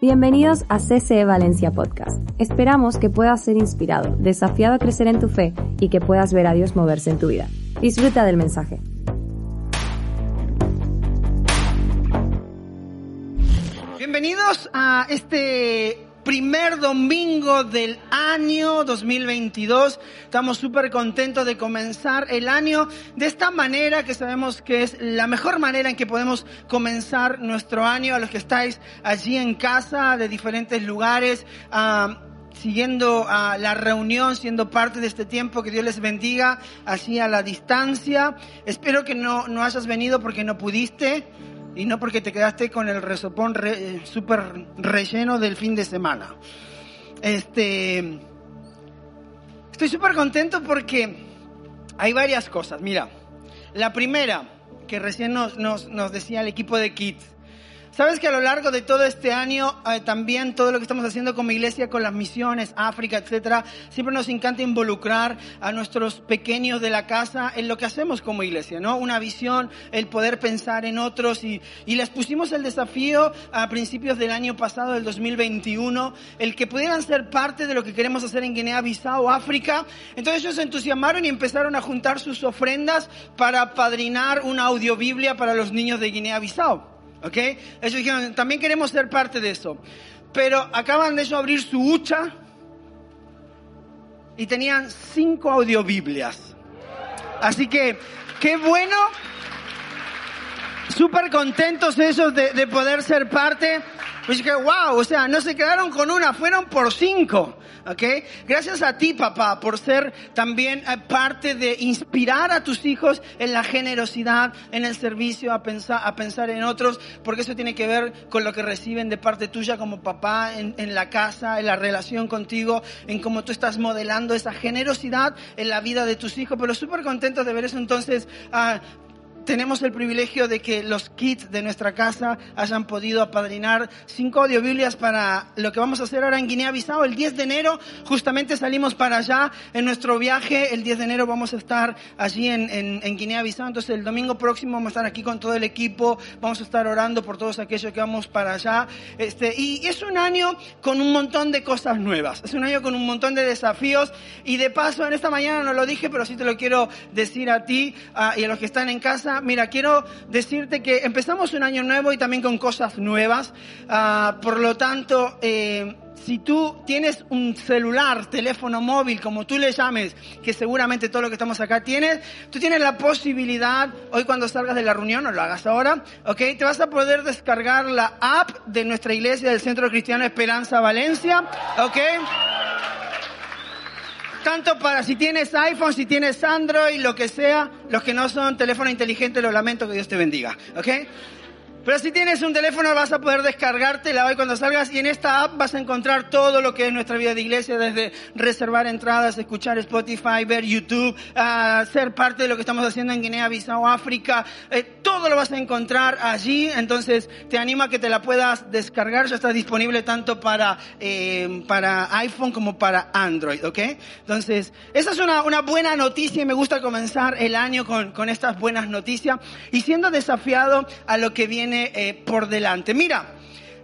Bienvenidos a CCE Valencia Podcast. Esperamos que puedas ser inspirado, desafiado a crecer en tu fe y que puedas ver a Dios moverse en tu vida. Disfruta del mensaje. Bienvenidos a este primer domingo del año 2022. Estamos súper contentos de comenzar el año de esta manera que sabemos que es la mejor manera en que podemos comenzar nuestro año. A los que estáis allí en casa de diferentes lugares. ah, siguiendo a la reunión, siendo parte de este tiempo, que Dios les bendiga así a la distancia. Espero que no, no hayas venido porque no pudiste y no porque te quedaste con el resopón re- eh, súper relleno del fin de semana. Este, estoy súper contento porque hay varias cosas. Mira, la primera que recién nos, nos, nos decía el equipo de Kids. Sabes que a lo largo de todo este año, eh, también todo lo que estamos haciendo como iglesia, con las misiones, África, etcétera, siempre nos encanta involucrar a nuestros pequeños de la casa en lo que hacemos como iglesia, ¿no? Una visión, el poder pensar en otros y, y les pusimos el desafío a principios del año pasado, del 2021, el que pudieran ser parte de lo que queremos hacer en Guinea-Bissau, África. Entonces ellos se entusiasmaron y empezaron a juntar sus ofrendas para padrinar una audiobiblia para los niños de Guinea-Bissau. ¿Ok? Ellos dijeron, también queremos ser parte de eso. Pero acaban de ellos abrir su hucha y tenían cinco audiobiblias. Así que, qué bueno. Súper contentos ellos de, de poder ser parte. Pues dije, wow, o sea, no se quedaron con una, fueron por cinco. ¿Ok? Gracias a ti, papá, por ser también eh, parte de inspirar a tus hijos en la generosidad, en el servicio, a pensar, en otros, porque eso tiene que ver con lo que reciben de parte tuya como papá en, en la casa, en la relación contigo, en cómo tú estás modelando esa generosidad en la vida de tus hijos. Pero súper contentos de ver eso. Entonces, ah, tenemos el privilegio de que los kids de nuestra casa hayan podido apadrinar cinco audiobiblias para lo que vamos a hacer ahora en Guinea-Bissau. El 10 de enero justamente salimos para allá en nuestro viaje. El 10 de enero vamos a estar allí en, Guinea-Bissau. Entonces el domingo próximo vamos a estar aquí con todo el equipo. Vamos a estar orando por todos aquellos que vamos para allá. Este, y es un año con un montón de cosas nuevas. Es un año con un montón de desafíos. Y de paso, en esta mañana no lo dije, pero sí te lo quiero decir a ti ah, y a los que están en casa. Mira, quiero decirte que empezamos un año nuevo y también con cosas nuevas. Ah, por lo tanto, eh, si tú tienes un celular, teléfono móvil, como tú le llames, que seguramente todo lo que estamos acá tienes, tú tienes la posibilidad, hoy cuando salgas de la reunión, no lo hagas ahora, ¿ok? Te vas a poder descargar la app de nuestra iglesia del Centro Cristiano Esperanza Valencia, ¿ok? Tanto para si tienes iPhone, si tienes Android, lo que sea, los que no son teléfono inteligente, lo lamento, que Dios te bendiga, ¿ok? Pero si tienes un teléfono vas a poder descargártela hoy. Cuando salgas y en esta app vas a encontrar todo lo que es nuestra vida de iglesia, desde reservar entradas, escuchar Spotify, ver YouTube, ser parte de lo que estamos haciendo en Guinea-Bissau, África, eh, todo lo vas a encontrar allí, entonces te animo a que te la puedas descargar, ya está disponible tanto para, eh, para iPhone como para Android, ¿ok? Entonces, esa es una, una buena noticia y me gusta comenzar el año con, con estas buenas noticias. Y siendo desafiado a lo que viene eh, por delante. Mira,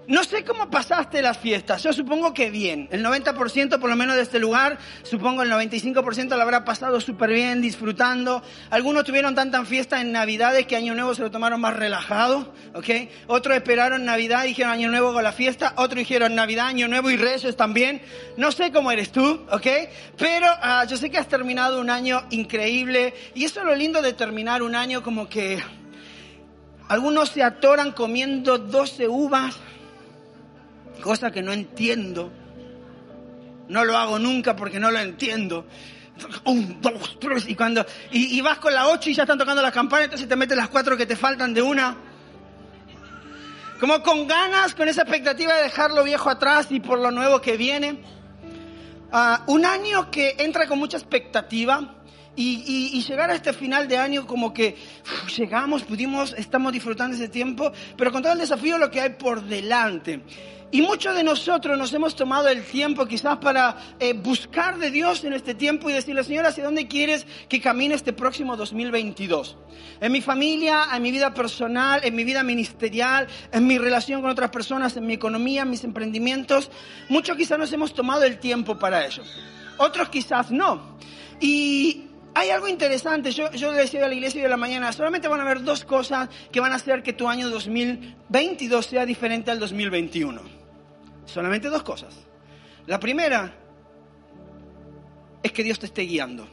no sé cómo pasaste las fiestas, yo supongo que bien. El 90% por lo menos de este lugar, supongo el 95% lo habrá pasado súper bien, disfrutando. Algunos tuvieron tanta fiesta en Navidades que Año Nuevo se lo tomaron más relajado, ¿ok? Otros esperaron Navidad y dijeron Año Nuevo con la fiesta, otros dijeron Navidad, Año Nuevo y Reyes también. No sé cómo eres tú, ¿ok? Pero ah, yo sé que has terminado un año increíble y eso es lo lindo de terminar un año como que algunos se atoran comiendo 12 uvas, cosa que no entiendo. No lo hago nunca porque no lo entiendo. Un, dos, tres, y cuando, y, y vas con la ocho y ya están tocando las campanas, entonces te metes las cuatro que te faltan de una. Como con ganas, con esa expectativa de dejar lo viejo atrás y por lo nuevo que viene. Ah, un año que entra con mucha expectativa y, y- y llegar a este final de año como que uf, llegamos, pudimos, estamos disfrutando ese tiempo, pero con todo el desafío lo que hay por delante. Y muchos de nosotros nos hemos tomado el tiempo quizás para eh, buscar de Dios en este tiempo y decirle, Señor, ¿hacia dónde quieres que camine este próximo 2022? En mi familia, en mi vida personal, en mi vida ministerial, en mi relación con otras personas, en mi economía, en mis emprendimientos. Muchos quizás nos hemos tomado el tiempo para ello. Otros quizás no. Y hay algo interesante, yo, yo decía a la iglesia de la mañana, solamente van a haber dos cosas que van a hacer que tu año 2022 sea diferente al 2021. Solamente dos cosas. La primera es que Dios te esté guiando.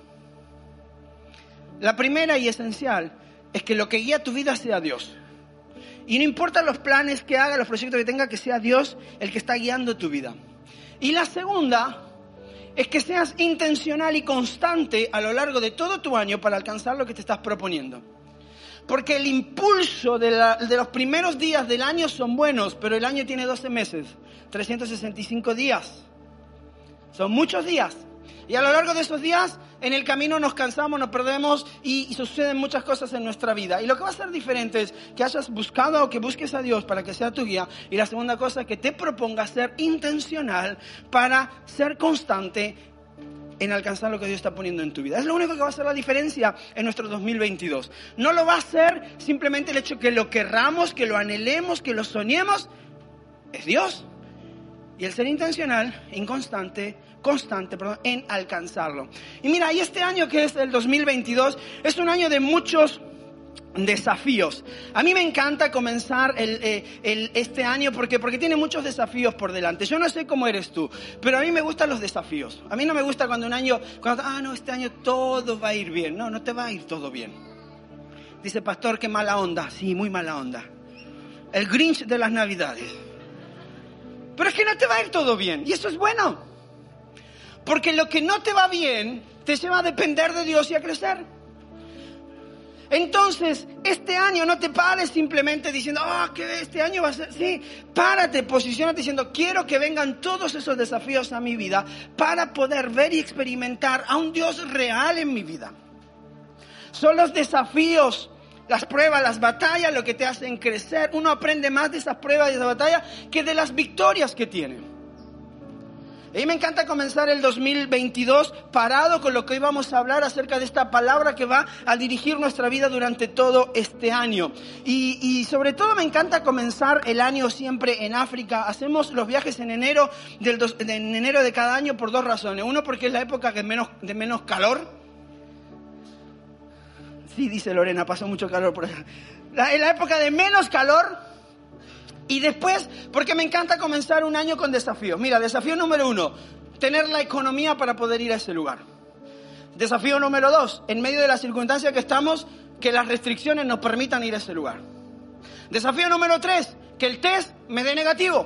La primera y esencial es que lo que guía tu vida sea Dios. Y no importa los planes que haga, los proyectos que tenga, que sea Dios el que está guiando tu vida. Y la segunda es que seas intencional y constante a lo largo de todo tu año para alcanzar lo que te estás proponiendo. Porque el impulso de, los primeros días del año son buenos, pero el año tiene 12 meses, 365 días. Son muchos días. Y a lo largo de esos días, en el camino nos cansamos, nos perdemos y, suceden muchas cosas en nuestra vida. Y lo que va a ser diferente es que hayas buscado o que busques a Dios para que sea tu guía. Y la segunda cosa, que te propongas ser intencional para ser constante en alcanzar lo que Dios está poniendo en tu vida. Es lo único que va a hacer la diferencia en nuestro 2022. No lo va a hacer simplemente el hecho que lo querramos, que lo anhelemos, que lo soñemos. Es Dios. Y el ser intencional, inconstante, constante, perdón, en alcanzarlo. Y mira, y este año que es el 2022 es un año de muchos desafíos. A mí me encanta comenzar el, eh, el- este año porque, porque tiene muchos desafíos por delante. Yo no sé cómo eres tú, pero a mí me gustan los desafíos. A mí no me gusta cuando un año, cuando, ah, no, este año todo va a ir bien. No, no te va a ir todo bien. Dice, pastor, qué mala onda. Sí, muy mala onda. El Grinch de las Navidades. Pero es que no te va a ir todo bien. Y eso es bueno. Porque lo que no te va bien te lleva a depender de Dios y a crecer. Entonces, este año no te pares simplemente diciendo, ah, que este año va a ser, sí, párate, posicionate diciendo, quiero que vengan todos esos desafíos a mi vida para poder ver y experimentar a un Dios real en mi vida. Son los desafíos, las pruebas, las batallas lo que te hacen crecer. Uno aprende más de esas pruebas y de esas batallas que de las victorias que tiene. A mí me encanta comenzar el 2022 parado con lo que hoy vamos a hablar acerca de esta palabra que va a dirigir nuestra vida durante todo este año. Y, sobre todo me encanta comenzar el año siempre en África. Hacemos los viajes en enero, de- en enero de cada año por dos razones. Uno porque es la época menos, de menos calor. Sí, dice Lorena, pasó mucho calor por en la época de menos calor. Y después, porque me encanta comenzar un año con desafíos. Mira, desafío número uno, tener la economía para poder ir a ese lugar. Desafío número dos, en medio de las circunstancias que estamos, que las restricciones nos permitan ir a ese lugar. Desafío número tres, que el test me dé negativo.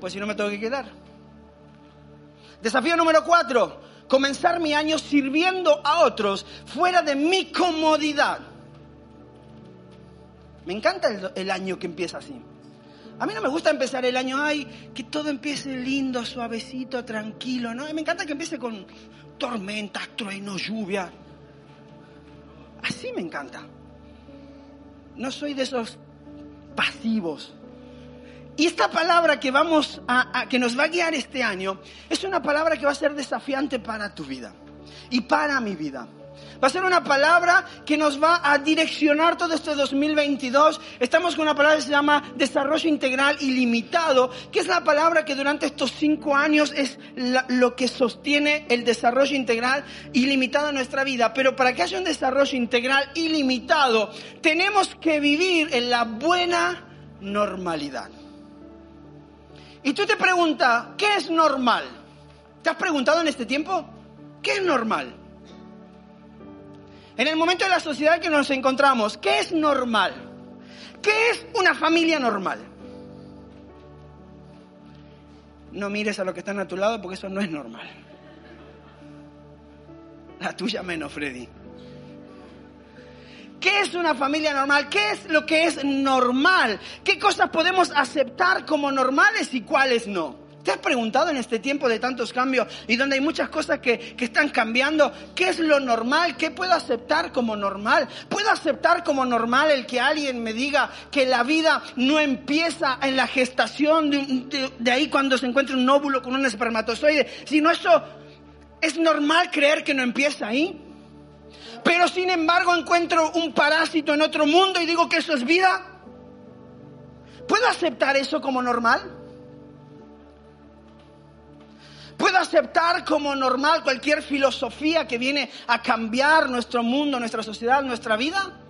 Pues si no me tengo que quedar. Desafío número cuatro, comenzar mi año sirviendo a otros fuera de mi comodidad. Me encanta el, año que empieza así. A mí no me gusta empezar el año, ay, que todo empiece lindo, suavecito, tranquilo, ¿no? Me encanta que empiece con tormentas, truenos, lluvia. Así me encanta. No soy de esos pasivos. Y esta palabra que vamos a- que nos va a guiar este año es una palabra que va a ser desafiante para tu vida y para mi vida. Va a ser una palabra que nos va a direccionar todo este 2022. Estamos con una palabra que se llama desarrollo integral ilimitado, que es la palabra que durante estos cinco años es lo que sostiene el desarrollo integral ilimitado en nuestra vida. Pero para que haya un desarrollo integral ilimitado, tenemos que vivir en la buena normalidad. Y tú te preguntas, ¿qué es normal? ¿Te has preguntado en este tiempo? ¿Qué es normal? En el momento de la sociedad que nos encontramos, ¿qué es normal? ¿Qué es una familia normal? No mires a los que están a tu lado porque eso no es normal. La tuya menos, Freddy. ¿Qué es una familia normal? ¿Qué es lo que es normal? ¿Qué cosas podemos aceptar como normales y cuáles no? ¿Te has preguntado en este tiempo de tantos cambios y donde hay muchas cosas que, que, están cambiando, qué es lo normal? ¿Qué puedo aceptar como normal? ¿Puedo aceptar como normal el que alguien me diga que la vida no empieza en la gestación de, ahí cuando se encuentra un óvulo con un espermatozoide? Sino eso es normal creer que no empieza ahí. Pero sin embargo encuentro un parásito en otro mundo y digo que eso es vida. ¿Puedo aceptar eso como normal? ¿Puedo aceptar como normal cualquier filosofía que viene a cambiar nuestro mundo, nuestra sociedad, nuestra vida?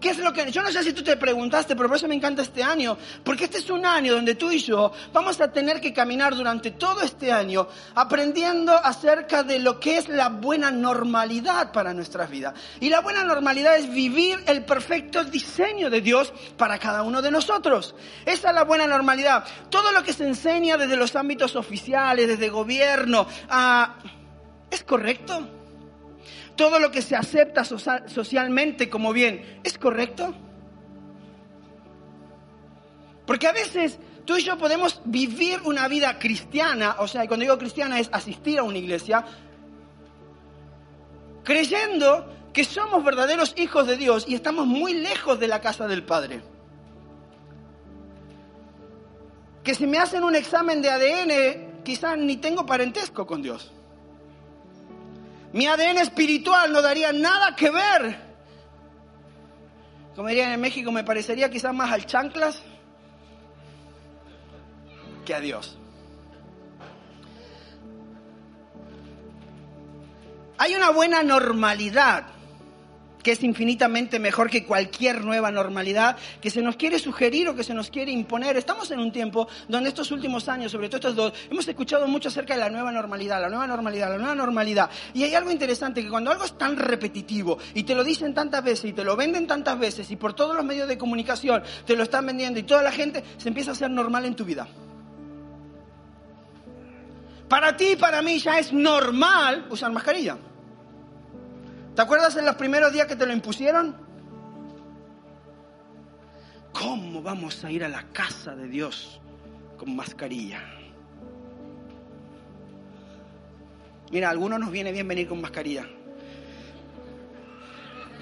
¿Qué es lo que.? Yo no sé si tú te preguntaste, pero por eso me encanta este año. Porque este es un año donde tú y yo vamos a tener que caminar durante todo este año aprendiendo acerca de lo que es la buena normalidad para nuestras vidas. Y la buena normalidad es vivir el perfecto diseño de Dios para cada uno de nosotros. Esa es la buena normalidad. Todo lo que se enseña desde los ámbitos oficiales, desde gobierno, uh, ¿es correcto? Todo lo que se acepta socialmente como bien, ¿es correcto? Porque a veces tú y yo podemos vivir una vida cristiana, o sea, y cuando digo cristiana es asistir a una iglesia, creyendo que somos verdaderos hijos de Dios y estamos muy lejos de la casa del Padre. Que si me hacen un examen de ADN, quizás ni tengo parentesco con Dios. Mi ADN espiritual no daría nada que ver. Como dirían en México, me parecería quizás más al chanclas que a Dios. Hay una buena normalidad que es infinitamente mejor que cualquier nueva normalidad que se nos quiere sugerir o que se nos quiere imponer. Estamos en un tiempo donde estos últimos años, sobre todo estos dos, hemos escuchado mucho acerca de la nueva normalidad, la nueva normalidad, la nueva normalidad. Y hay algo interesante, que cuando algo es tan repetitivo y te lo dicen tantas veces y te lo venden tantas veces y por todos los medios de comunicación te lo están vendiendo y toda la gente se empieza a hacer normal en tu vida. Para ti y para mí ya es normal usar mascarilla. ¿Te acuerdas en los primeros días que te lo impusieron? ¿Cómo vamos a ir a la casa de Dios con mascarilla? Mira, a algunos nos viene bien venir con mascarilla.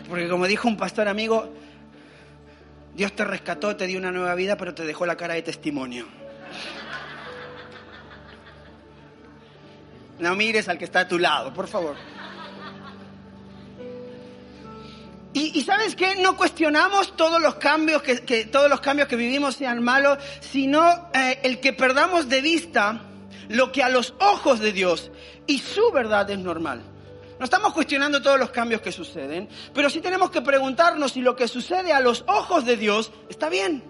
Porque como dijo un pastor amigo, Dios te rescató, te dio una nueva vida, pero te dejó la cara de testimonio. No mires al que está a tu lado, por favor. Y, sabes qué, no cuestionamos todos los cambios que, que, todos los cambios que vivimos sean malos, sino eh, el que perdamos de vista lo que a los ojos de Dios y su verdad es normal. No estamos cuestionando todos los cambios que suceden, pero sí tenemos que preguntarnos si lo que sucede a los ojos de Dios está bien.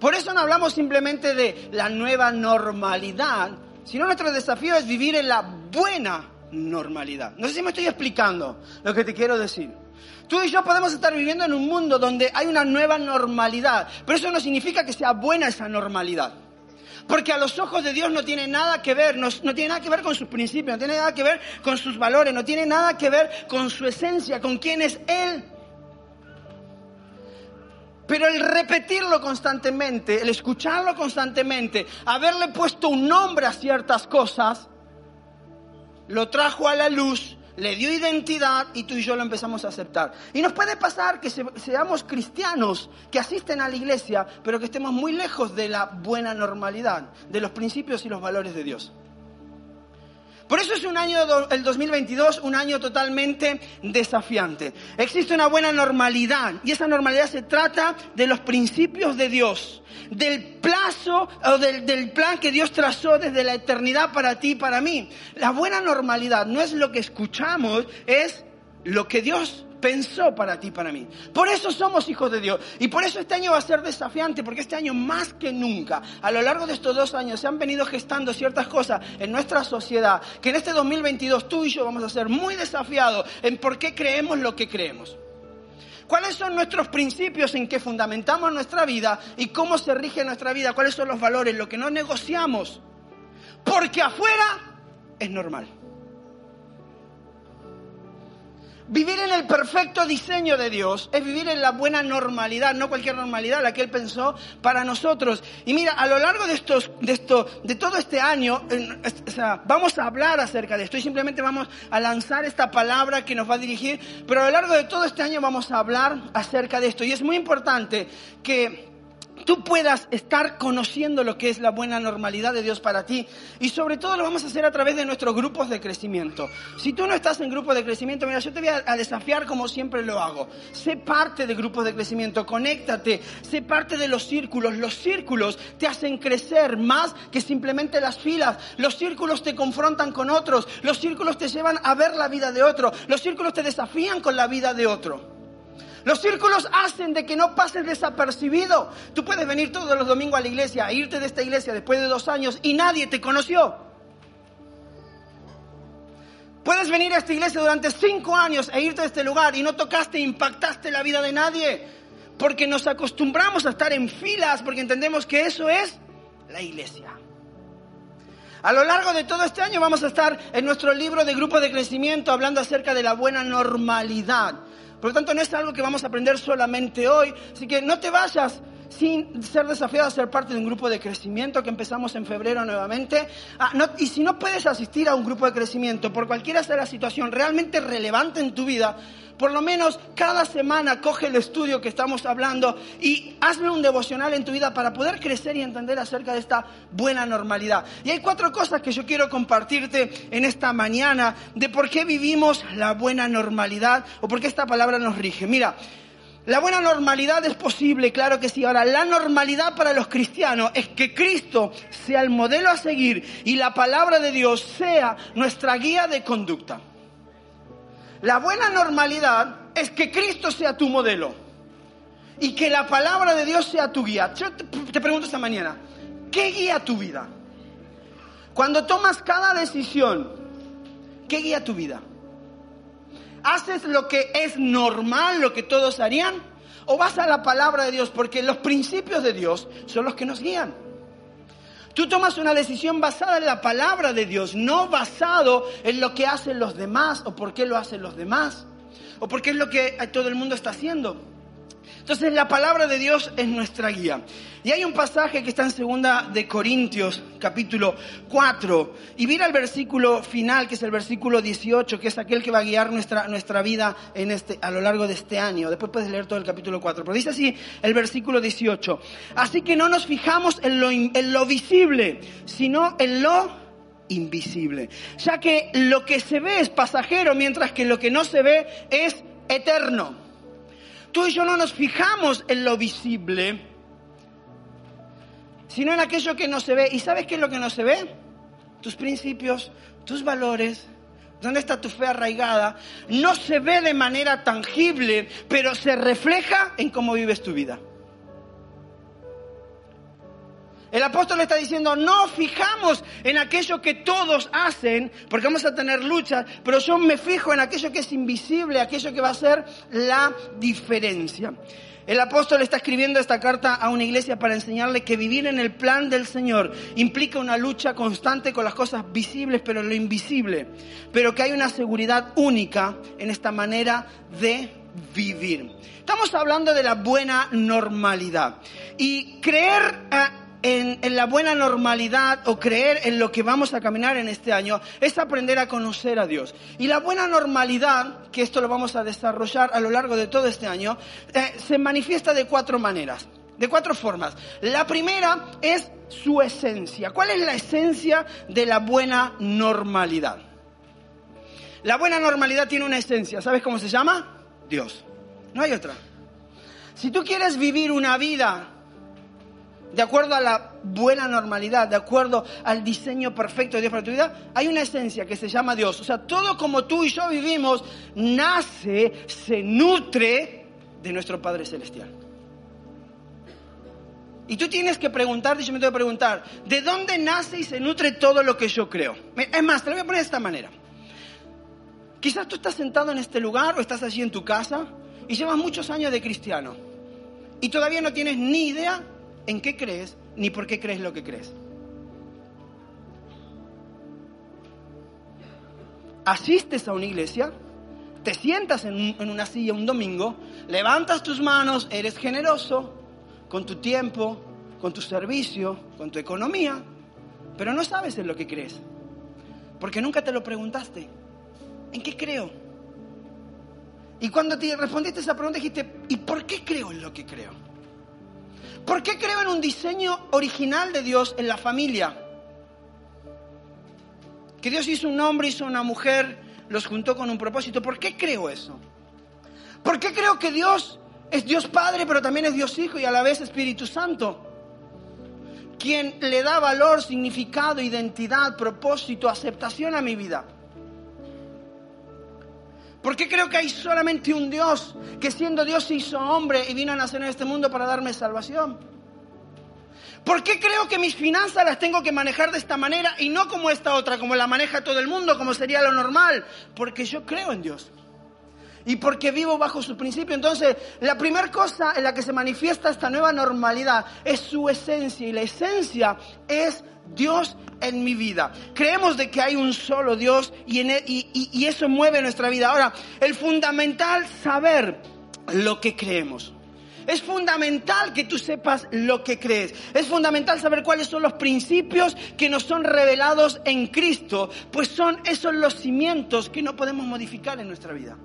Por eso no hablamos simplemente de la nueva normalidad, sino nuestro desafío es vivir en la buena normalidad. No sé si me estoy explicando lo que te quiero decir. Tú y yo podemos estar viviendo en un mundo donde hay una nueva normalidad, pero eso no significa que sea buena esa normalidad. Porque a los ojos de Dios no tiene nada que ver, no, no, tiene nada que ver con sus principios, no tiene nada que ver con sus valores, no tiene nada que ver con su esencia, con quién es Él. Pero el repetirlo constantemente, el escucharlo constantemente, haberle puesto un nombre a ciertas cosas, lo trajo a la luz, le dio identidad y tú y yo lo empezamos a aceptar. Y nos puede pasar que seamos cristianos que asisten a la iglesia, pero que estemos muy lejos de la buena normalidad, de los principios y los valores de Dios. Por eso es un año, el 2022, un año totalmente desafiante. Existe una buena normalidad y esa normalidad se trata de los principios de Dios, del plazo o del, del plan que Dios trazó desde la eternidad para ti y para mí. La buena normalidad no es lo que escuchamos, es lo que Dios pensó para ti, para mí. Por eso somos hijos de Dios. Y por eso este año va a ser desafiante, porque este año más que nunca, a lo largo de estos dos años, se han venido gestando ciertas cosas en nuestra sociedad, que en este 2022 tú y yo vamos a ser muy desafiados en por qué creemos lo que creemos. ¿Cuáles son nuestros principios en que fundamentamos nuestra vida y cómo se rige nuestra vida? ¿Cuáles son los valores? Lo que no negociamos. Porque afuera es normal. Vivir en el perfecto diseño de Dios es vivir en la buena normalidad, no cualquier normalidad, la que Él pensó para nosotros. Y mira, a lo largo de estos, de esto, de todo este año, vamos a hablar acerca de esto y simplemente vamos a lanzar esta palabra que nos va a dirigir, pero a lo largo de todo este año vamos a hablar acerca de esto. Y es muy importante que tú puedas estar conociendo lo que es la buena normalidad de Dios para ti. Y sobre todo lo vamos a hacer a través de nuestros grupos de crecimiento. Si tú no estás en grupos de crecimiento, mira, yo te voy a, desafiar como siempre lo hago. Sé parte de grupos de crecimiento, conéctate, sé parte de los círculos. Los círculos te hacen crecer más que simplemente las filas. Los círculos te confrontan con otros. Los círculos te llevan a ver la vida de otro. Los círculos te desafían con la vida de otro. Los círculos hacen de que no pases desapercibido. Tú puedes venir todos los domingos a la iglesia, irte de esta iglesia después de dos años y nadie te conoció. Puedes venir a esta iglesia durante cinco años e irte de este lugar y no tocaste, impactaste la vida de nadie. Porque nos acostumbramos a estar en filas, porque entendemos que eso es la iglesia. A lo largo de todo este año vamos a estar en nuestro libro de grupo de crecimiento hablando acerca de la buena normalidad. Por lo tanto, no es algo que vamos a aprender solamente hoy. Así que no te vayas sin ser desafiado a ser parte de un grupo de crecimiento que empezamos en febrero nuevamente. Ah, y si no puedes asistir a un grupo de crecimiento, por cualquiera sea la situación realmente relevante en tu vida, por lo menos cada semana coge el estudio que estamos hablando y hazme un devocional en tu vida para poder crecer y entender acerca de esta buena normalidad. Y hay cuatro cosas que yo quiero compartirte en esta mañana de por qué vivimos la buena normalidad o por qué esta palabra nos rige. Mira, la buena normalidad es posible, claro que sí. Ahora, la normalidad para los cristianos es que Cristo sea el modelo a seguir y la palabra de Dios sea nuestra guía de conducta. La buena normalidad es que Cristo sea tu modelo y que la palabra de Dios sea tu guía. Yo te, pregunto esta mañana, ¿qué guía tu vida? Cuando tomas cada decisión, ¿qué guía tu vida? ¿Haces lo que es normal, lo que todos harían? ¿O vas a la palabra de Dios? Porque los principios de Dios son los que nos guían. Tú tomas una decisión basada en la palabra de Dios, no basado en lo que hacen los demás o por qué lo hacen los demás o por qué es lo que todo el mundo está haciendo. Entonces la palabra de Dios es nuestra guía. Y hay un pasaje que está en segunda de Corintios, capítulo 4. Y mira el versículo final, que es el versículo 18, que es aquel que va a guiar nuestra, nuestra vida en este, a lo largo de este año. Después puedes leer todo el capítulo 4. Pero dice así el versículo 18. Así que no nos fijamos en lo, en lo visible, sino en lo invisible. Ya que lo que se ve es pasajero, mientras que lo que no se ve es eterno. Tú y yo no nos fijamos en lo visible, sino en aquello que no se ve. ¿Y sabes qué es lo que no se ve? Tus principios, tus valores, ¿Dónde está tu fe arraigada? No se ve de manera tangible, pero se refleja en cómo vives tu vida. El apóstol está diciendo, no fijamos en aquello que todos hacen, porque vamos a tener luchas, pero yo me fijo en aquello que es invisible, aquello que va a ser la diferencia. El apóstol está escribiendo esta carta a una iglesia para enseñarle que vivir en el plan del Señor implica una lucha constante con las cosas visibles, pero lo invisible. Pero que hay una seguridad única en esta manera de vivir. Estamos hablando de la buena normalidad. Y creer... a en, la buena normalidad o creer en lo que vamos a caminar en este año es aprender a conocer a Dios. Y la buena normalidad, que esto lo vamos a desarrollar a lo largo de todo este año, eh, se manifiesta de cuatro maneras, de cuatro formas. La primera es su esencia. ¿Cuál es la esencia de la buena normalidad? La buena normalidad tiene una esencia. ¿Sabes cómo se llama? Dios. No hay otra. Si tú quieres vivir una vida de acuerdo a la buena normalidad, de acuerdo al diseño perfecto de Dios para tu vida, hay una esencia que se llama Dios. O sea, todo como tú y yo vivimos, nace, se nutre de nuestro Padre Celestial. Y tú tienes que preguntarte, yo me tengo que preguntar, ¿de dónde nace y se nutre todo lo que yo creo? Es más, te lo voy a poner de esta manera. Quizás tú estás sentado en este lugar o estás allí en tu casa y llevas muchos años de cristiano y todavía no tienes ni idea en qué crees ni por qué crees lo que crees. Asistes a una iglesia, te sientas en, en una silla un domingo, levantas tus manos, eres generoso con tu tiempo, con tu servicio, con tu economía, pero no sabes en lo que crees. Porque nunca te lo preguntaste. ¿En qué creo? Y cuando te respondiste esa pregunta dijiste, ¿y por qué creo en lo que creo? ¿Por qué creo en un diseño original de Dios en la familia? Que Dios hizo un hombre, hizo una mujer, los juntó con un propósito. ¿Por qué creo eso? ¿Por qué creo que Dios es Dios Padre, pero también es Dios Hijo y a la vez Espíritu Santo? Quien le da valor, significado, identidad, propósito, aceptación a mi vida. ¿Por qué creo que hay solamente un Dios que siendo Dios se hizo hombre y vino a nacer en este mundo para darme salvación? ¿Por qué creo que mis finanzas las tengo que manejar de esta manera y no como esta otra, como la maneja todo el mundo, como sería lo normal? Porque yo creo en Dios. Y porque vivo bajo su principio. Entonces, la primera cosa en la que se manifiesta esta nueva normalidad es su esencia. Y la esencia es Dios en mi vida. Creemos de que hay un solo Dios y, en y, y eso mueve nuestra vida. Ahora, el fundamental saber lo que creemos. Es fundamental que tú sepas lo que crees. Es fundamental saber cuáles son los principios que nos son revelados en Cristo, pues son esos los cimientos que no podemos modificar en nuestra vida.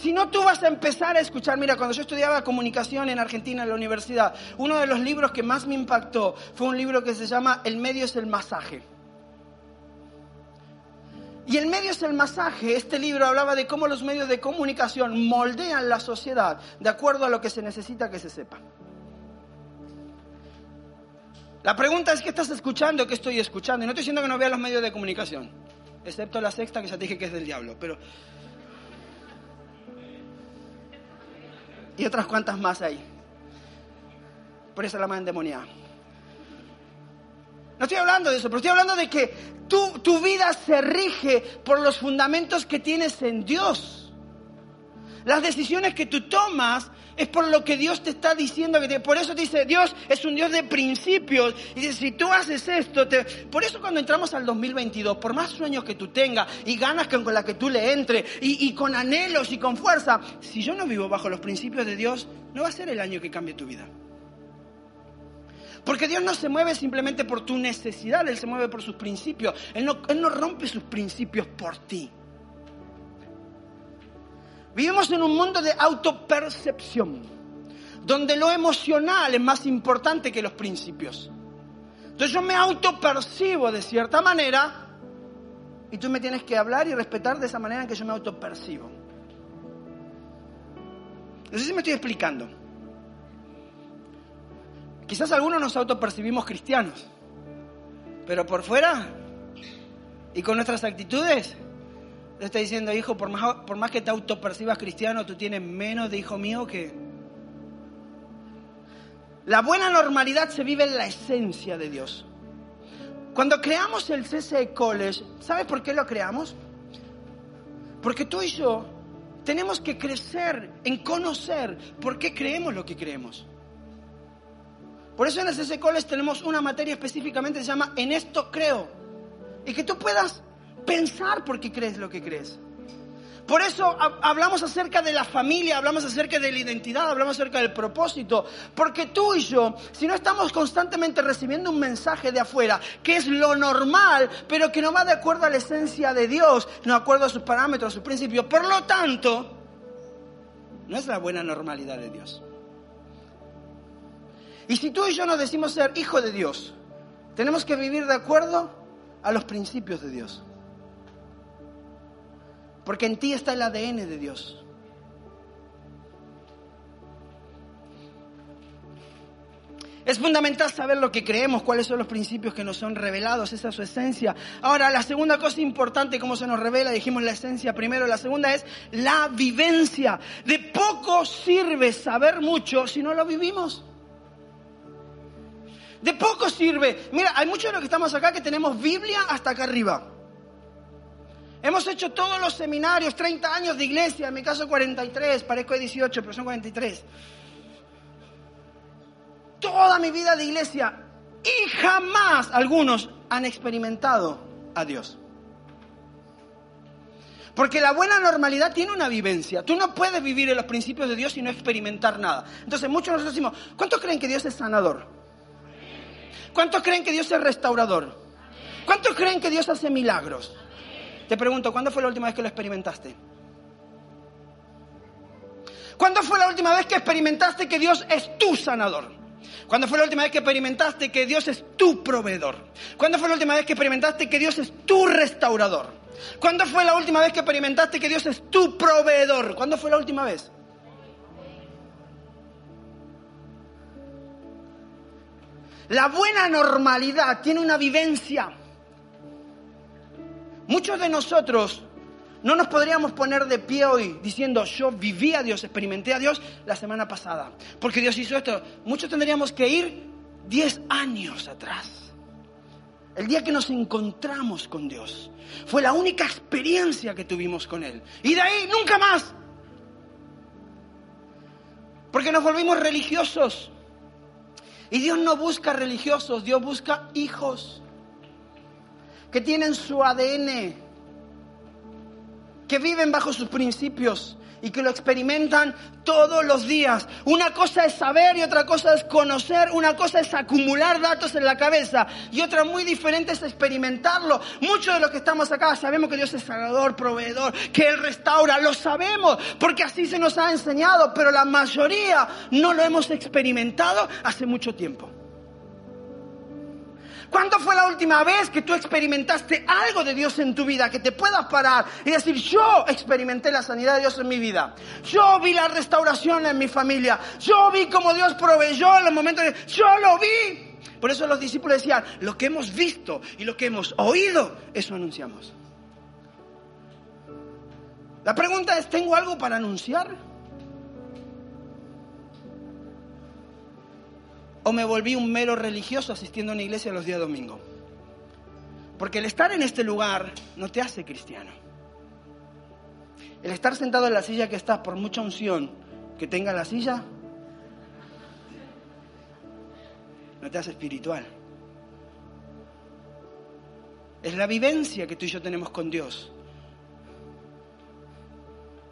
Si no, tú vas a empezar a escuchar. Mira, cuando yo estudiaba comunicación en Argentina en la universidad, uno de los libros que más me impactó fue un libro que se llama El medio es el masaje. Y el medio es el masaje. Este libro hablaba de cómo los medios de comunicación moldean la sociedad de acuerdo a lo que se necesita que se sepa. La pregunta es, ¿qué estás escuchando? ¿Qué estoy escuchando? Y no estoy diciendo que no veas los medios de comunicación, excepto la sexta que ya te dije que es del diablo. Pero y otras cuantas más hay. Por eso la más endemoniada. No estoy hablando de eso, pero estoy hablando de que tu, tu vida se rige por los fundamentos que tienes en Dios. Las decisiones que tú tomas es por lo que Dios te está diciendo. Que por eso dice, Dios es un Dios de principios. Y dice, si tú haces esto, por eso cuando entramos al 2022, por más sueños que tú tengas y ganas con la que tú le entres y, y con anhelos y con fuerza, si yo no vivo bajo los principios de Dios, no va a ser el año que cambie tu vida. Porque Dios no se mueve simplemente por tu necesidad, Él se mueve por sus principios. Él no, Él no rompe sus principios por ti. Vivimos en un mundo de autopercepción, donde lo emocional es más importante que los principios. Entonces yo me autopercibo de cierta manera y tú me tienes que hablar y respetar de esa manera en que yo me autopercibo. No sé si me estoy explicando. Quizás algunos nos autopercibimos cristianos, pero por fuera y con nuestras actitudes le está diciendo, hijo, por más, por más que te autopercibas cristiano, tú tienes menos de hijo mío que... La buena normalidad se vive en la esencia de Dios. Cuando creamos el CCE College, ¿sabes por qué lo creamos? Porque tú y yo tenemos que crecer en conocer por qué creemos lo que creemos. Por eso en el CCE College tenemos una materia específicamente que se llama En esto creo. Y que tú puedas pensar por qué crees lo que crees. Por eso hablamos acerca de la familia, hablamos acerca de la identidad, hablamos acerca del propósito. Porque tú y yo, si no estamos constantemente recibiendo un mensaje de afuera, que es lo normal, pero que no va de acuerdo a la esencia de Dios, no de acuerdo a sus parámetros, a sus principios, por lo tanto, no es la buena normalidad de Dios. Y si tú y yo nos decimos ser hijo de Dios, tenemos que vivir de acuerdo a los principios de Dios. Porque en ti está el ADN de Dios. Es fundamental saber lo que creemos, cuáles son los principios que nos son revelados, esa es su esencia. Ahora, la segunda cosa importante, cómo se nos revela, dijimos la esencia primero, la segunda es la vivencia. De poco sirve saber mucho si no lo vivimos. De poco sirve. Mira, hay muchos de los que estamos acá que tenemos Biblia hasta acá arriba. Hemos hecho todos los seminarios, 30 años de iglesia, en mi caso 43, parezco de 18, pero son 43. Toda mi vida de iglesia y jamás algunos han experimentado a Dios. Porque la buena normalidad tiene una vivencia. Tú no puedes vivir en los principios de Dios y no experimentar nada. Entonces muchos de nosotros decimos, ¿cuántos creen que Dios es sanador? ¿Cuántos creen que Dios es restaurador? ¿Cuántos creen que Dios hace milagros? Te pregunto, ¿cuándo fue la última vez que lo experimentaste? ¿Cuándo fue la última vez que experimentaste que Dios es tu sanador? ¿Cuándo fue la última vez que experimentaste que Dios es tu proveedor? ¿Cuándo fue la última vez que experimentaste que Dios es tu restaurador? ¿Cuándo fue la última vez que experimentaste que Dios es tu proveedor? ¿Cuándo fue la última vez? La buena normalidad tiene una vivencia. Muchos de nosotros no nos podríamos poner de pie hoy diciendo yo viví a Dios, experimenté a Dios la semana pasada, porque Dios hizo esto. Muchos tendríamos que ir 10 años atrás. El día que nos encontramos con Dios. Fue la única experiencia que tuvimos con Él. Y de ahí nunca más. Porque nos volvimos religiosos. Y Dios no busca religiosos, Dios busca hijos que tienen su ADN, que viven bajo sus principios y que lo experimentan todos los días. Una cosa es saber y otra cosa es conocer, una cosa es acumular datos en la cabeza y otra muy diferente es experimentarlo. Muchos de los que estamos acá sabemos que Dios es sanador, proveedor, que Él restaura, lo sabemos porque así se nos ha enseñado, pero la mayoría no lo hemos experimentado hace mucho tiempo. ¿Cuándo fue la última vez que tú experimentaste algo de Dios en tu vida? Que te puedas parar y decir, yo experimenté la sanidad de Dios en mi vida. Yo vi la restauración en mi familia. Yo vi cómo Dios proveyó en los momentos de... Yo lo vi. Por eso los discípulos decían, lo que hemos visto y lo que hemos oído, eso anunciamos. La pregunta es, ¿tengo algo para anunciar? O me volví un mero religioso asistiendo a una iglesia los días domingo. Porque el estar en este lugar no te hace cristiano. El estar sentado en la silla que estás por mucha unción que tenga la silla, no te hace espiritual. Es la vivencia que tú y yo tenemos con Dios.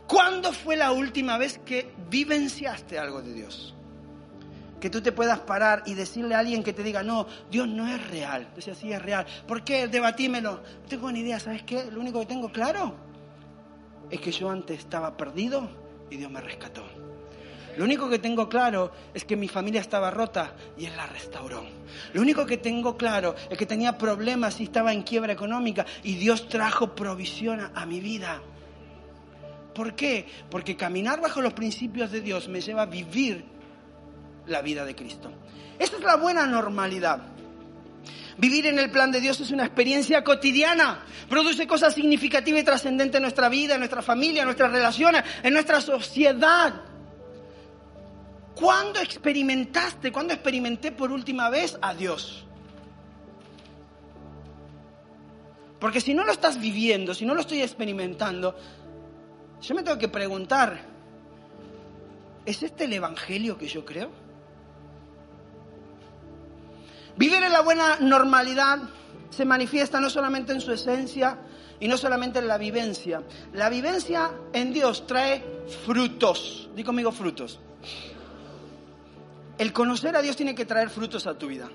¿Cuándo fue la última vez que vivenciaste algo de Dios? Que tú te puedas parar y decirle a alguien que te diga, no, Dios no es real. Dice, sí es real. ¿Por qué? Debatímelo. No tengo ni idea, ¿sabes qué? Lo único que tengo claro es que yo antes estaba perdido y Dios me rescató. Lo único que tengo claro es que mi familia estaba rota y Él la restauró. Lo único que tengo claro es que tenía problemas y estaba en quiebra económica y Dios trajo provisión a, a mi vida. ¿Por qué? Porque caminar bajo los principios de Dios me lleva a vivir la vida de Cristo. Esta es la buena normalidad. Vivir en el plan de Dios es una experiencia cotidiana, produce cosas significativas y trascendentes en nuestra vida, en nuestra familia, en nuestras relaciones, en nuestra sociedad. ¿Cuándo experimentaste, cuándo experimenté por última vez a Dios? Porque si no lo estás viviendo, si no lo estoy experimentando, yo me tengo que preguntar, ¿es este el Evangelio que yo creo? Vivir en la buena normalidad se manifiesta no solamente en su esencia y no solamente en la vivencia. La vivencia en Dios trae frutos. Di conmigo frutos. El conocer a Dios tiene que traer frutos a tu vida.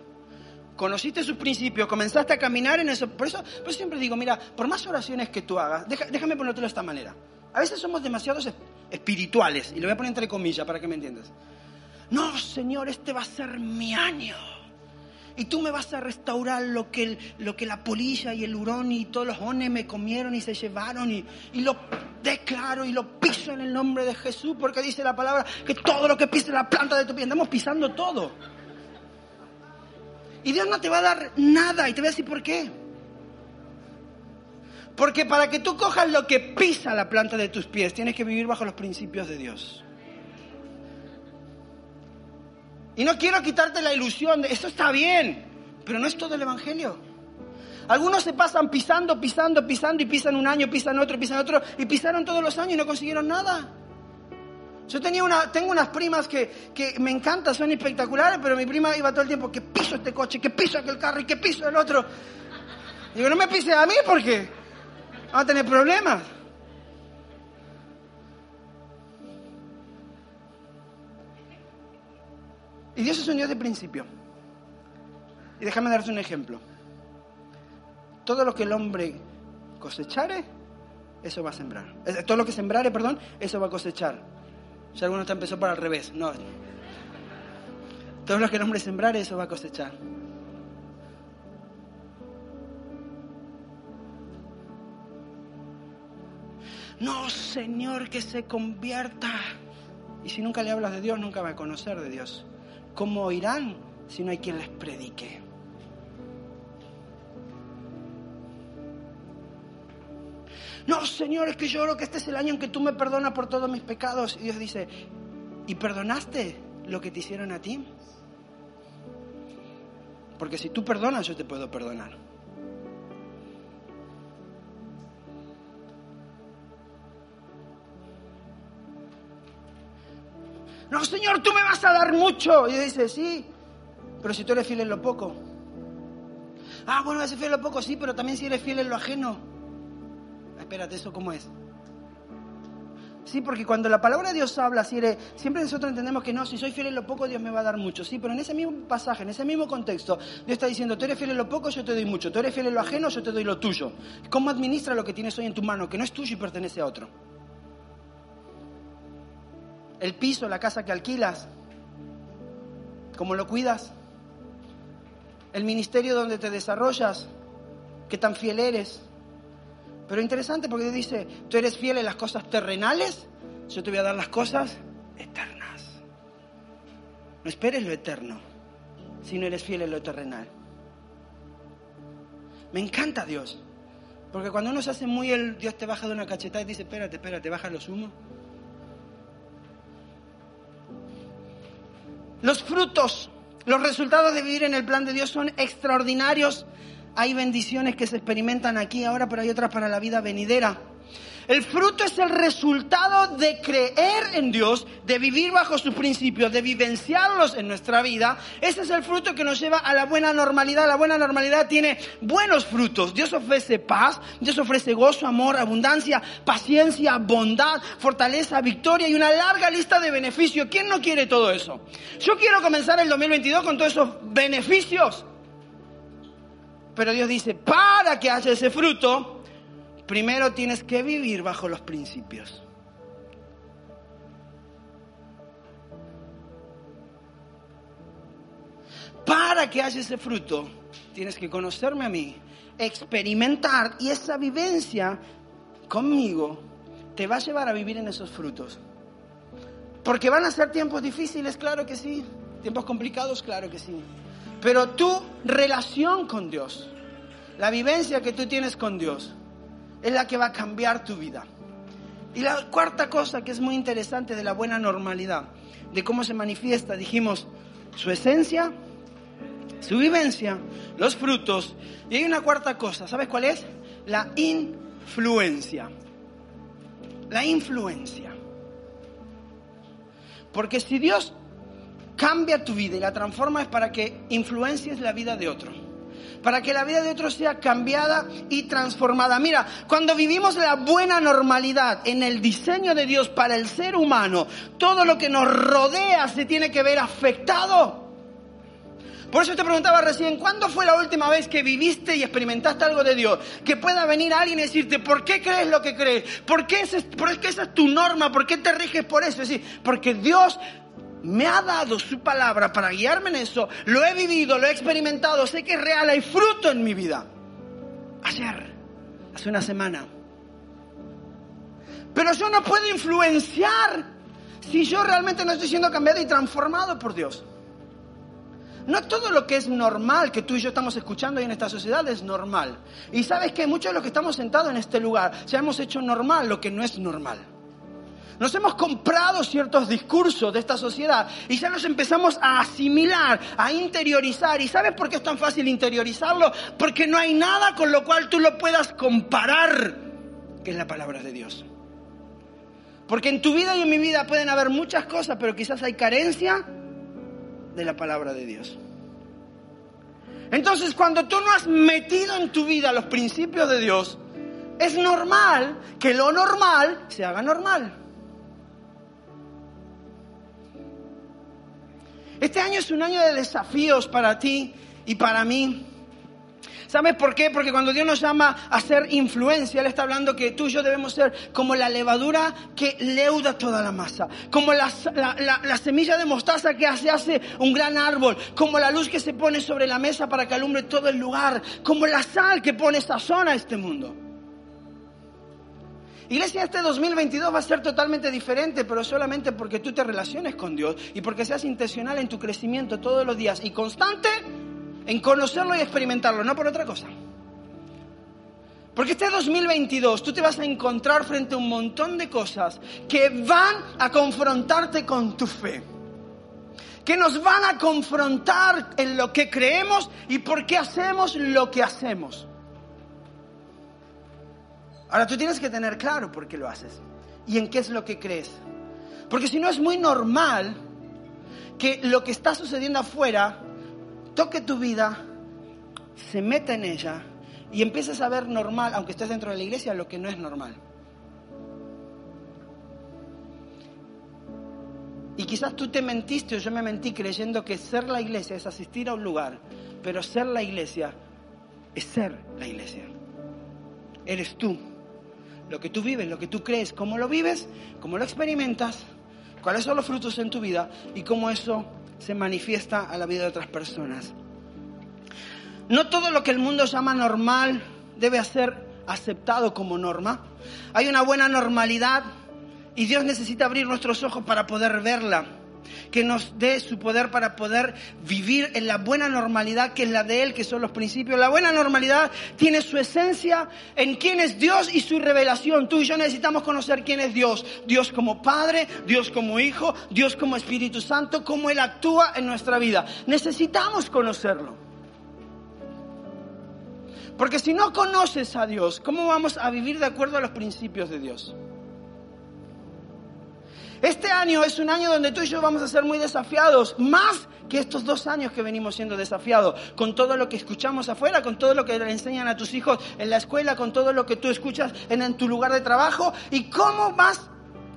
Conociste sus principios, comenzaste a caminar en eso. Por eso, por siempre digo, mira, por más oraciones que tú hagas, déjame ponértelo de esta manera. A veces somos demasiado espirituales, y lo voy a poner entre comillas para que me entiendas. No, Señor, este va a ser mi año y tú me vas a restaurar lo que, lo que la polilla y el hurón y todos los ones me comieron y se llevaron y, y, lo declaro y lo piso en el nombre de Jesús porque dice la palabra que todo lo que pise la planta de tu pie, andamos pisando todo. Y Dios no te va a dar nada y te voy a decir por qué. Porque para que tú cojas lo que pisa la planta de tus pies, tienes que vivir bajo los principios de Dios. Y no quiero quitarte la ilusión de eso está bien, pero no es todo el Evangelio. Algunos se pasan pisando, pisando, pisando y pisan un año, pisan otro, pisan otro y pisaron todos los años y no consiguieron nada. Yo tenía una, tengo unas primas que, que me encantan, son espectaculares, pero mi prima iba todo el tiempo que piso este coche, que piso aquel carro y que piso el otro. Digo, no me pise a mí porque va a tener problemas. Y Dios es un Dios de principio. Y déjame darte un ejemplo. Todo lo que el hombre cosechare, eso va a sembrar. Eh, Todo lo que sembrare, perdón, eso va a cosechar. Si alguno está empezó por al revés, no. Todo lo que el hombre sembrare, eso va a cosechar. No, Señor, que se convierta. Y si nunca le hablas de Dios, nunca va a conocer de Dios. ¿Cómo oirán si no hay quien les predique? No, Señor, es que yo creo que este es el año en que tú me perdonas por todos mis pecados. Y Dios dice, ¿y perdonaste lo que te hicieron a ti? Porque si tú perdonas, yo te puedo perdonar. No, Señor, tú me vas a dar mucho. Y dice, sí, pero si tú eres fiel en lo poco. Ah, bueno, eres fiel en lo poco, sí, pero también si eres fiel en lo ajeno. Espérate, ¿eso cómo es? Sí, porque cuando la palabra de Dios habla, si siempre nosotros entendemos que no, si soy fiel en lo poco, Dios me va a dar mucho. Sí, pero en ese mismo pasaje, en ese mismo contexto, Dios está diciendo, tú eres fiel en lo poco, yo te doy mucho. Tú eres fiel en lo ajeno, yo te doy lo tuyo. ¿Cómo administra lo que tienes hoy en tu mano, que no es tuyo y pertenece a otro? El piso, la casa que alquilas, ¿cómo lo cuidas? El ministerio donde te desarrollas, ¿qué tan fiel eres? Pero interesante porque dice, tú eres fiel en las cosas terrenales, yo te voy a dar las cosas eternas. No esperes lo eterno, si no eres fiel en lo terrenal. Me encanta Dios, porque cuando uno se hace muy el, Dios te baja de una cachetada y dice, espérate, espérate, baja los humos. Los frutos, los resultados de vivir en el plan de Dios son extraordinarios. Hay bendiciones que se experimentan aquí ahora, pero hay otras para la vida venidera. El fruto es el resultado de creer en Dios, de vivir bajo sus principios, de vivenciarlos en nuestra vida. Ese es el fruto que nos lleva a la buena normalidad. La buena normalidad tiene buenos frutos. Dios ofrece paz, Dios ofrece gozo, amor, abundancia, paciencia, bondad, fortaleza, victoria y una larga lista de beneficios. ¿Quién no quiere todo eso? Yo quiero comenzar el 2022 con todos esos beneficios. Pero Dios dice, para que haya ese fruto, primero tienes que vivir bajo los principios. Para que haya ese fruto, tienes que conocerme a mí, experimentar y esa vivencia conmigo te va a llevar a vivir en esos frutos. Porque van a ser tiempos difíciles, claro que sí. Tiempos complicados, claro que sí. Pero tu relación con Dios, la vivencia que tú tienes con Dios, es la que va a cambiar tu vida. Y la cuarta cosa que es muy interesante de la buena normalidad, de cómo se manifiesta, dijimos, su esencia, su vivencia, los frutos. Y hay una cuarta cosa, ¿sabes cuál es? La influencia. La influencia. Porque si Dios cambia tu vida y la transforma es para que influencies la vida de otro. Para que la vida de otro sea cambiada y transformada. Mira, cuando vivimos la buena normalidad en el diseño de Dios para el ser humano, todo lo que nos rodea se tiene que ver afectado. Por eso te preguntaba recién, ¿cuándo fue la última vez que viviste y experimentaste algo de Dios? Que pueda venir alguien y decirte, ¿por qué crees lo que crees? ¿Por qué, ese, por esa es tu norma? ¿Por qué te riges por eso? Es decir, porque Dios me ha dado su palabra para guiarme en eso, lo he vivido, lo he experimentado, sé que es real, hay fruto en mi vida. Ayer, hace una semana. Pero yo no puedo influenciar si yo realmente no estoy siendo cambiado y transformado por Dios. No todo lo que es normal que tú y yo estamos escuchando hoy en esta sociedad es normal. Y sabes que muchos de los que estamos sentados en este lugar ya hemos hecho normal lo que no es normal. Nos hemos comprado ciertos discursos de esta sociedad y ya los empezamos a asimilar, a interiorizar. ¿Y sabes por qué es tan fácil interiorizarlo? Porque no hay nada con lo cual tú lo puedas comparar, que es la palabra de Dios. Porque en tu vida y en mi vida pueden haber muchas cosas, pero quizás hay carencia de la palabra de Dios. Entonces, cuando tú no has metido en tu vida los principios de Dios, es normal que lo normal se haga normal. Este año es un año de desafíos para ti y para mí. ¿Sabes por qué? Porque cuando Dios nos llama a ser influencia, Él está hablando que tú y yo debemos ser como la levadura que leuda toda la masa, como la, semilla de mostaza que hace, hace un gran árbol, como la luz que se pone sobre la mesa para que alumbre todo el lugar, como la sal que pone sazón a este mundo. Iglesia, este 2022 va a ser totalmente diferente, pero solamente porque tú te relaciones con Dios y porque seas intencional en tu crecimiento todos los días y constante en conocerlo y experimentarlo, no por otra cosa. Porque este 2022 tú te vas a encontrar frente a un montón de cosas que van a confrontarte con tu fe. Que nos van a confrontar en lo que creemos y por qué hacemos lo que hacemos. Ahora tú tienes que tener claro por qué lo haces y en qué es lo que crees. Porque si no es muy normal que lo que está sucediendo afuera toque tu vida, se meta en ella y empieces a ver normal, aunque estés dentro de la iglesia, lo que no es normal. Y quizás tú te mentiste o yo me mentí creyendo que ser la iglesia es asistir a un lugar, pero ser la iglesia es ser la iglesia. Eres tú lo que tú vives, lo que tú crees, cómo lo vives, cómo lo experimentas, cuáles son los frutos en tu vida y cómo eso se manifiesta a la vida de otras personas. No todo lo que el mundo llama normal debe ser aceptado como norma. Hay una buena normalidad y Dios necesita abrir nuestros ojos para poder verla que nos dé su poder para poder vivir en la buena normalidad que es la de Él, que son los principios. La buena normalidad tiene su esencia en quién es Dios y su revelación. Tú y yo necesitamos conocer quién es Dios. Dios como Padre, Dios como Hijo, Dios como Espíritu Santo, cómo Él actúa en nuestra vida. Necesitamos conocerlo. Porque si no conoces a Dios, ¿cómo vamos a vivir de acuerdo a los principios de Dios? Este año es un año donde tú y yo vamos a ser muy desafiados, más que estos dos años que venimos siendo desafiados, con todo lo que escuchamos afuera, con todo lo que le enseñan a tus hijos en la escuela, con todo lo que tú escuchas en, en tu lugar de trabajo y cómo vas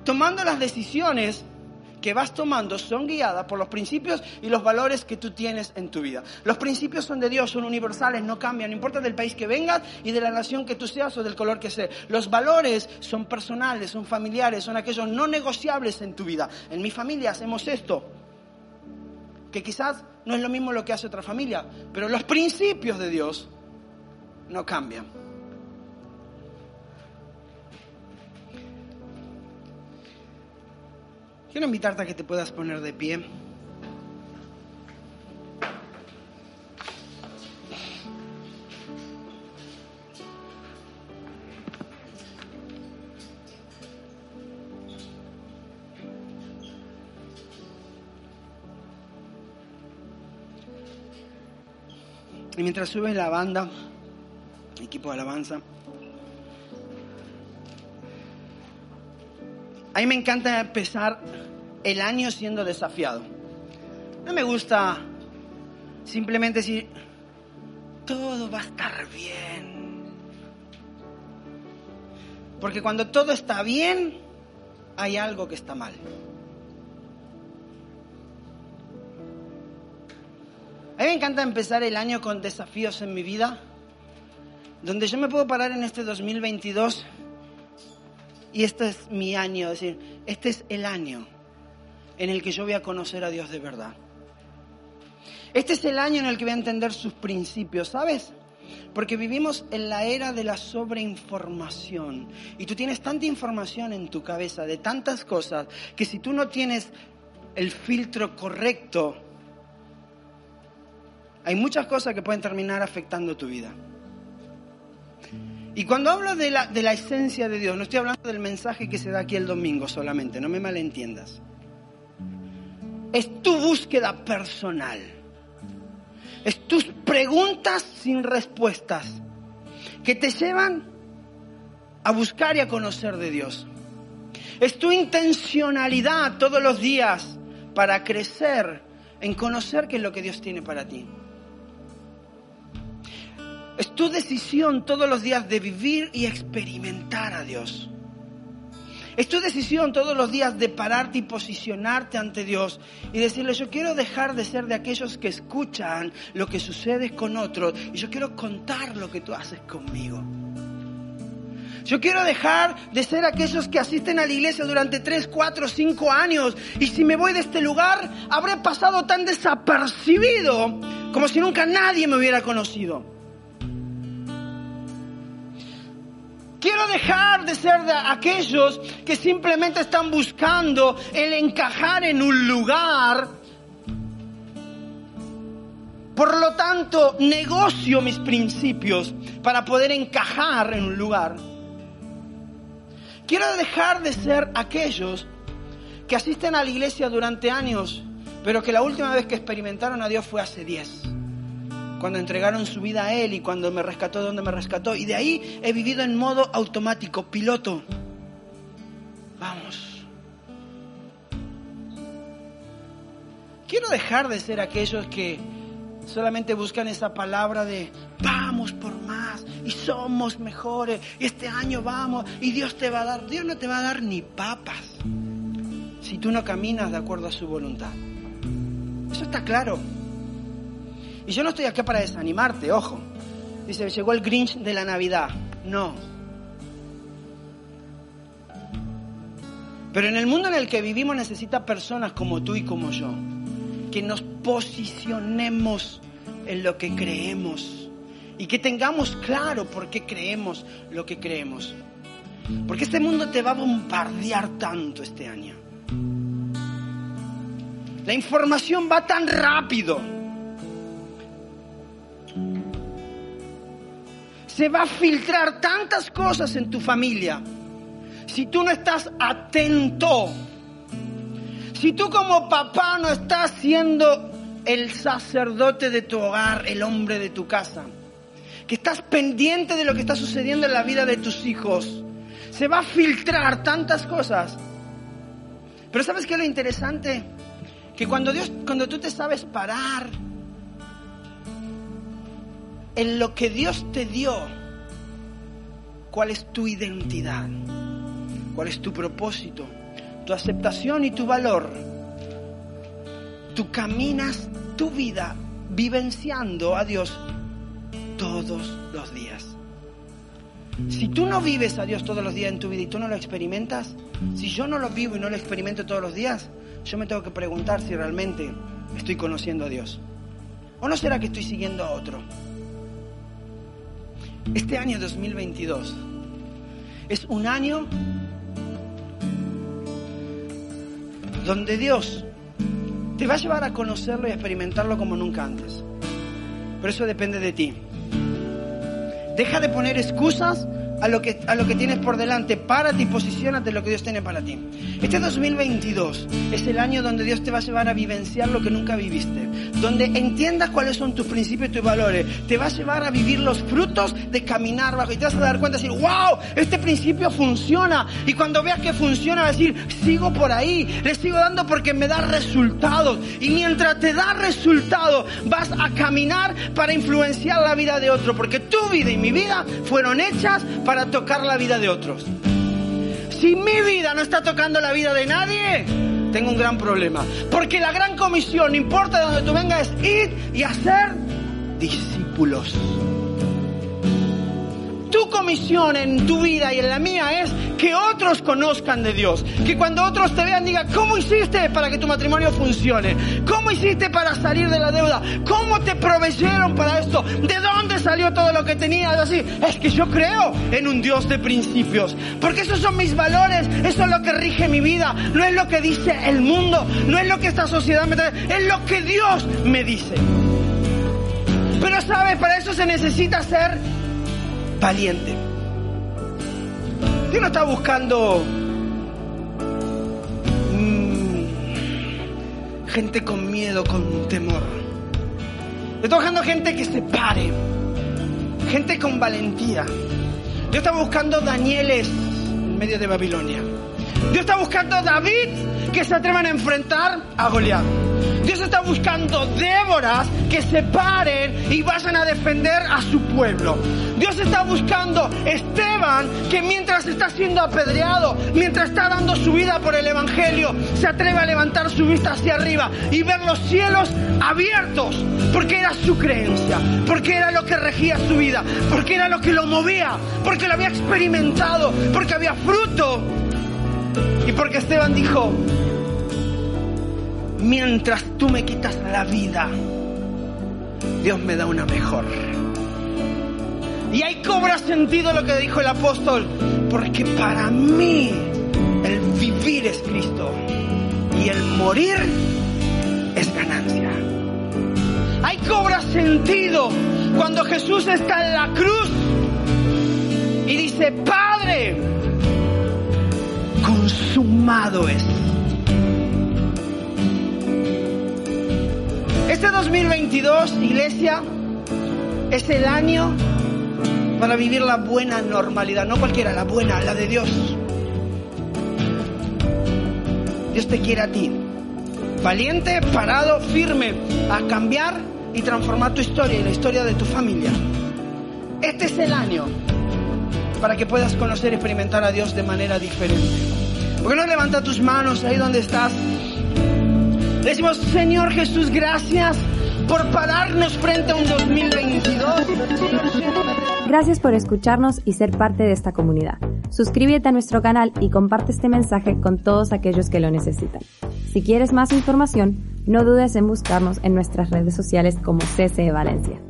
tomando las decisiones que vas tomando son guiadas por los principios y los valores que tú tienes en tu vida. Los principios son de Dios, son universales, no cambian, no importa del país que vengas y de la nación que tú seas o del color que sea. Los valores son personales, son familiares, son aquellos no negociables en tu vida. En mi familia hacemos esto, que quizás no es lo mismo lo que hace otra familia, pero los principios de Dios no cambian. Quiero invitarte a que te puedas poner de pie. Y mientras subes la banda, equipo de alabanza, a mí me encanta empezar el año siendo desafiado. No me gusta simplemente decir, todo va a estar bien. Porque cuando todo está bien, hay algo que está mal. A mí me encanta empezar el año con desafíos en mi vida, donde yo me puedo parar en este 2022 y este es mi año, decir, este es el año en el que yo voy a conocer a Dios de verdad. Este es el año en el que voy a entender sus principios, ¿sabes? Porque vivimos en la era de la sobreinformación. Y tú tienes tanta información en tu cabeza de tantas cosas que si tú no tienes el filtro correcto, hay muchas cosas que pueden terminar afectando tu vida. Y cuando hablo de la, de la esencia de Dios, no estoy hablando del mensaje que se da aquí el domingo solamente, no me malentiendas es tu búsqueda personal. Es tus preguntas sin respuestas que te llevan a buscar y a conocer de Dios. Es tu intencionalidad todos los días para crecer en conocer qué es lo que Dios tiene para ti. Es tu decisión todos los días de vivir y experimentar a Dios. Es tu decisión todos los días de pararte y posicionarte ante Dios y decirle, yo quiero dejar de ser de aquellos que escuchan lo que sucede con otros y yo quiero contar lo que tú haces conmigo. Yo quiero dejar de ser aquellos que asisten a la iglesia durante 3, 4, 5 años y si me voy de este lugar habré pasado tan desapercibido como si nunca nadie me hubiera conocido. Quiero dejar de ser de aquellos que simplemente están buscando el encajar en un lugar. Por lo tanto, negocio mis principios para poder encajar en un lugar. Quiero dejar de ser aquellos que asisten a la iglesia durante años, pero que la última vez que experimentaron a Dios fue hace diez cuando entregaron su vida a Él y cuando me rescató donde me rescató. Y de ahí he vivido en modo automático, piloto. Vamos. Quiero dejar de ser aquellos que solamente buscan esa palabra de vamos por más y somos mejores y este año vamos y Dios te va a dar. Dios no te va a dar ni papas si tú no caminas de acuerdo a su voluntad. Eso está claro. Y yo no estoy aquí para desanimarte, ojo. Dice, llegó el Grinch de la Navidad. No. Pero en el mundo en el que vivimos necesita personas como tú y como yo, que nos posicionemos en lo que creemos y que tengamos claro por qué creemos lo que creemos. Porque este mundo te va a bombardear tanto este año. La información va tan rápido se va a filtrar tantas cosas en tu familia. Si tú no estás atento, si tú como papá no estás siendo el sacerdote de tu hogar, el hombre de tu casa, que estás pendiente de lo que está sucediendo en la vida de tus hijos, se va a filtrar tantas cosas. Pero ¿sabes qué es lo interesante? Que cuando Dios, cuando tú te sabes parar en lo que Dios te dio, cuál es tu identidad, cuál es tu propósito, tu aceptación y tu valor. Tú caminas tu vida vivenciando a Dios todos los días. Si tú no vives a Dios todos los días en tu vida y tú no lo experimentas, si yo no lo vivo y no lo experimento todos los días, yo me tengo que preguntar si realmente estoy conociendo a Dios. ¿O no será que estoy siguiendo a otro? Este año 2022 es un año donde Dios te va a llevar a conocerlo y a experimentarlo como nunca antes. Pero eso depende de ti. Deja de poner excusas a lo que, a lo que tienes por delante. Párate y posicionate lo que Dios tiene para ti. Este 2022 es el año donde Dios te va a llevar a vivenciar lo que nunca viviste. Donde entiendas cuáles son tus principios y tus valores. Te va a llevar a vivir los frutos de caminar bajo. Y te vas a dar cuenta y decir, wow, este principio funciona. Y cuando veas que funciona, vas a decir, sigo por ahí. Le sigo dando porque me da resultados. Y mientras te da resultados, vas a caminar para influenciar la vida de otro. Porque tu vida y mi vida fueron hechas para tocar la vida de otros. Si mi vida no está tocando la vida de nadie, tengo un gran problema. Porque la gran comisión, no importa de donde tú vengas, es ir y hacer discípulos. Tu comisión en tu vida y en la mía es que otros conozcan de Dios. Que cuando otros te vean digan, ¿cómo hiciste para que tu matrimonio funcione? ¿Cómo hiciste para salir de la deuda? ¿Cómo te proveyeron para esto? ¿De dónde salió todo lo que tenías? Así, es que yo creo en un Dios de principios. Porque esos son mis valores, eso es lo que rige mi vida. No es lo que dice el mundo, no es lo que esta sociedad me trae, es lo que Dios me dice. Pero sabes, para eso se necesita ser valiente. Dios no está buscando mm, gente con miedo, con temor. Está buscando gente que se pare, gente con valentía. Dios está buscando Danieles en medio de Babilonia. Dios está buscando David que se atrevan a enfrentar a Goliat. Dios está buscando Déboras que se paren y vayan a defender a su pueblo. Dios está buscando Esteban que mientras está siendo apedreado, mientras está dando su vida por el Evangelio, se atreve a levantar su vista hacia arriba y ver los cielos abiertos, porque era su creencia, porque era lo que regía su vida, porque era lo que lo movía, porque lo había experimentado, porque había fruto. Y porque Esteban dijo, mientras tú me quitas la vida, Dios me da una mejor. Y ahí cobra sentido lo que dijo el apóstol, porque para mí el vivir es Cristo y el morir es ganancia. Ahí cobra sentido cuando Jesús está en la cruz y dice, Padre, consumado es. Este 2022, iglesia, es el año para vivir la buena normalidad, no cualquiera, la buena, la de Dios. Dios te quiere a ti, valiente, parado, firme, a cambiar y transformar tu historia y la historia de tu familia. Este es el año para que puedas conocer y experimentar a Dios de manera diferente. ¿Por qué no levanta tus manos ahí donde estás? Decimos, Señor Jesús, gracias por pararnos frente a un 2022. Gracias por escucharnos y ser parte de esta comunidad. Suscríbete a nuestro canal y comparte este mensaje con todos aquellos que lo necesitan. Si quieres más información, no dudes en buscarnos en nuestras redes sociales como CCE Valencia.